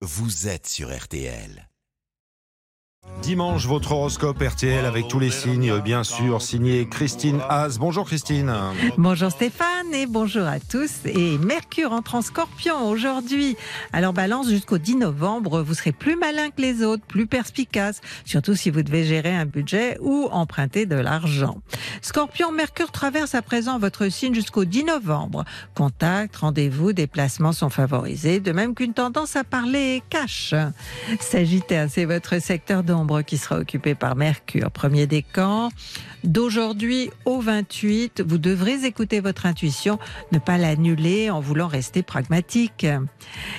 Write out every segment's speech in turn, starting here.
vous êtes sur RTL. Dimanche, votre horoscope RTL avec tous les signes, bien sûr, signé Christine Haas. Bonjour Christine. Bonjour Stéphane et bonjour à tous. Et Mercure entre en scorpion aujourd'hui. Alors balance jusqu'au 10 novembre, vous serez plus malin que les autres, plus perspicace, surtout si vous devez gérer un budget ou emprunter de l'argent. Scorpion, Mercure traverse à présent votre signe jusqu'au 10 novembre. Contact, rendez-vous, déplacements sont favorisés, de même qu'une tendance à parler cash. Sagittaire, c'est votre secteur qui sera occupé par Mercure. Premier décan, d'aujourd'hui au 28, vous devrez écouter votre intuition, ne pas l'annuler en voulant rester pragmatique.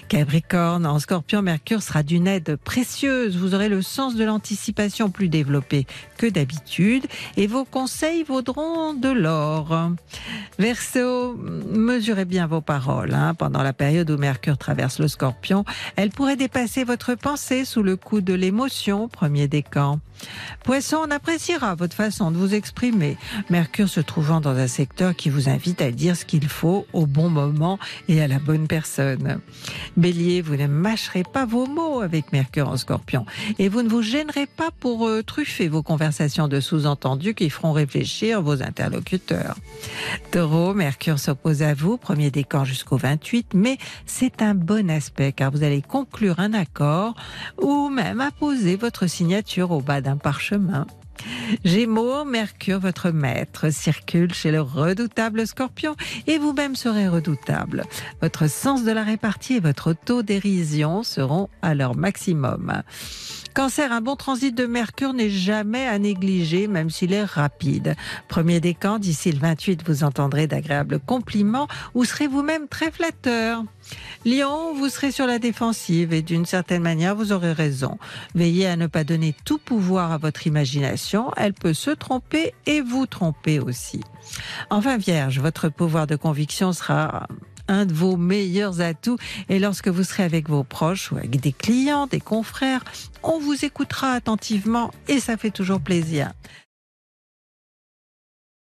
Capricorne, en scorpion, Mercure sera d'une aide précieuse. Vous aurez le sens de l'anticipation plus développé que d'habitude et vos conseils vaudront de l'or. Verseau, mesurez bien vos paroles. hein. Pendant la période où Mercure traverse le scorpion, elle pourrait dépasser votre pensée sous le coup de l'émotion, premier décan. Poisson, on appréciera votre façon de vous exprimer. Mercure se trouvant dans un secteur qui vous invite à dire ce qu'il faut au bon moment et à la bonne personne. Bélier, vous ne mâcherez pas vos mots avec Mercure en scorpion et vous ne vous gênerez pas pour euh, truffer vos conversations de sous-entendus qui feront réfléchir vos interlocuteurs. Mercure s'oppose à vous, premier décan jusqu'au 28, mais c'est un bon aspect car vous allez conclure un accord ou même apposer votre signature au bas d'un parchemin. Gémeaux, Mercure, votre maître, circule chez le redoutable scorpion et vous-même serez redoutable. Votre sens de la répartie et votre autodérision seront à leur maximum. Cancer, un bon transit de Mercure n'est jamais à négliger, même s'il est rapide. Premier décan, d'ici le 28, vous entendrez d'agréables compliments ou serez vous-même très flatteur. Lion, vous serez sur la défensive et d'une certaine manière, vous aurez raison. Veillez à ne pas donner tout pouvoir à votre imagination. Elle peut se tromper et vous tromper aussi. Enfin, Vierge, votre pouvoir de conviction sera un de vos meilleurs atouts. Et lorsque vous serez avec vos proches ou avec des clients, des confrères, on vous écoutera attentivement et ça fait toujours plaisir.